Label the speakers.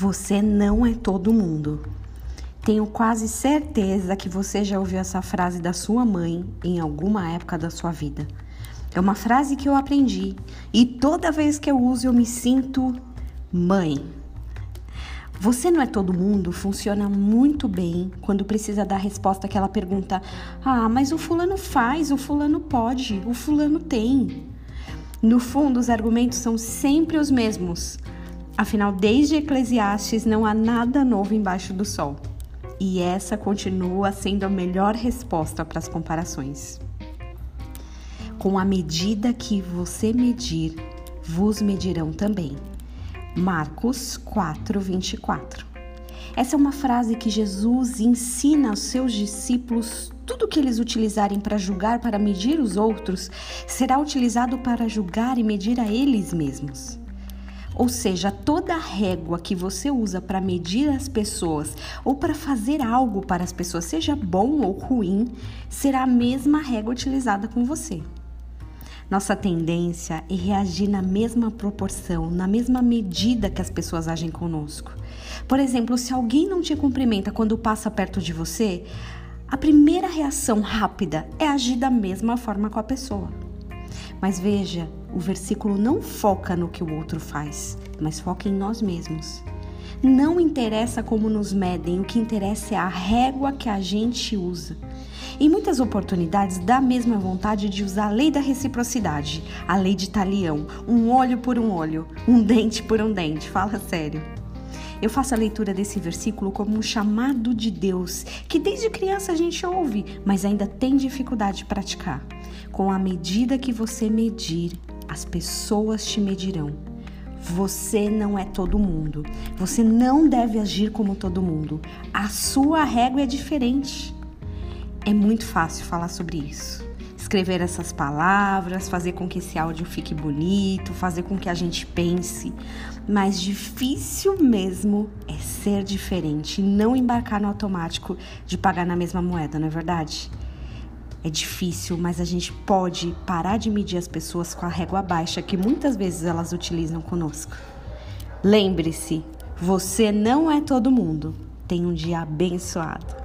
Speaker 1: Você não é todo mundo. Tenho quase certeza que você já ouviu essa frase da sua mãe em alguma época da sua vida. É uma frase que eu aprendi e toda vez que eu uso eu me sinto mãe. Você não é todo mundo funciona muito bem quando precisa dar resposta àquela pergunta: Ah, mas o fulano faz, o fulano pode, o fulano tem. No fundo, os argumentos são sempre os mesmos. Afinal, desde Eclesiastes não há nada novo embaixo do sol. E essa continua sendo a melhor resposta para as comparações. Com a medida que você medir, vos medirão também. Marcos 4, 24. Essa é uma frase que Jesus ensina aos seus discípulos. Tudo que eles utilizarem para julgar, para medir os outros, será utilizado para julgar e medir a eles mesmos. Ou seja, toda régua que você usa para medir as pessoas ou para fazer algo para as pessoas, seja bom ou ruim, será a mesma régua utilizada com você. Nossa tendência é reagir na mesma proporção, na mesma medida que as pessoas agem conosco. Por exemplo, se alguém não te cumprimenta quando passa perto de você, a primeira reação rápida é agir da mesma forma com a pessoa. Mas veja, o versículo não foca no que o outro faz, mas foca em nós mesmos. Não interessa como nos medem, o que interessa é a régua que a gente usa. Em muitas oportunidades, dá a mesma vontade de usar a lei da reciprocidade, a lei de talião, um olho por um olho, um dente por um dente. Fala sério. Eu faço a leitura desse versículo como um chamado de Deus, que desde criança a gente ouve, mas ainda tem dificuldade de praticar. Com a medida que você medir, as pessoas te medirão. Você não é todo mundo. Você não deve agir como todo mundo. A sua régua é diferente. É muito fácil falar sobre isso. Escrever essas palavras, fazer com que esse áudio fique bonito, fazer com que a gente pense. Mas difícil mesmo é ser diferente não embarcar no automático de pagar na mesma moeda, não é verdade? É difícil, mas a gente pode parar de medir as pessoas com a régua baixa que muitas vezes elas utilizam conosco. Lembre-se, você não é todo mundo. Tenha um dia abençoado.